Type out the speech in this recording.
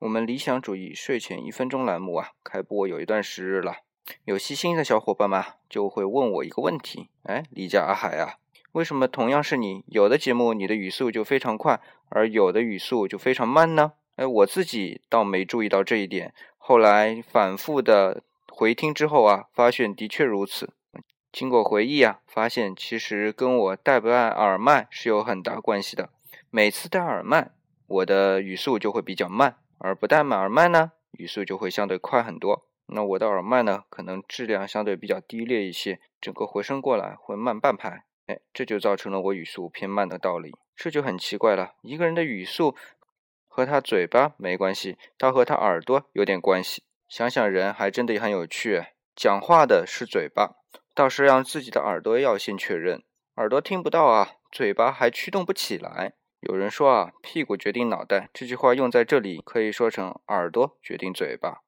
我们理想主义睡前一分钟栏目啊，开播有一段时日了。有细心的小伙伴们就会问我一个问题：哎，李佳阿海啊，为什么同样是你，有的节目你的语速就非常快，而有的语速就非常慢呢？哎，我自己倒没注意到这一点，后来反复的回听之后啊，发现的确如此。经过回忆啊，发现其实跟我戴不戴耳麦是有很大关系的。每次戴耳麦，我的语速就会比较慢。而不戴耳麦呢，语速就会相对快很多。那我的耳麦呢，可能质量相对比较低劣一些，整个回声过来会慢半拍。哎，这就造成了我语速偏慢的道理。这就很奇怪了，一个人的语速和他嘴巴没关系，他和他耳朵有点关系。想想人还真的很有趣，讲话的是嘴巴，倒是让自己的耳朵要先确认，耳朵听不到啊，嘴巴还驱动不起来。有人说啊，屁股决定脑袋，这句话用在这里可以说成耳朵决定嘴巴。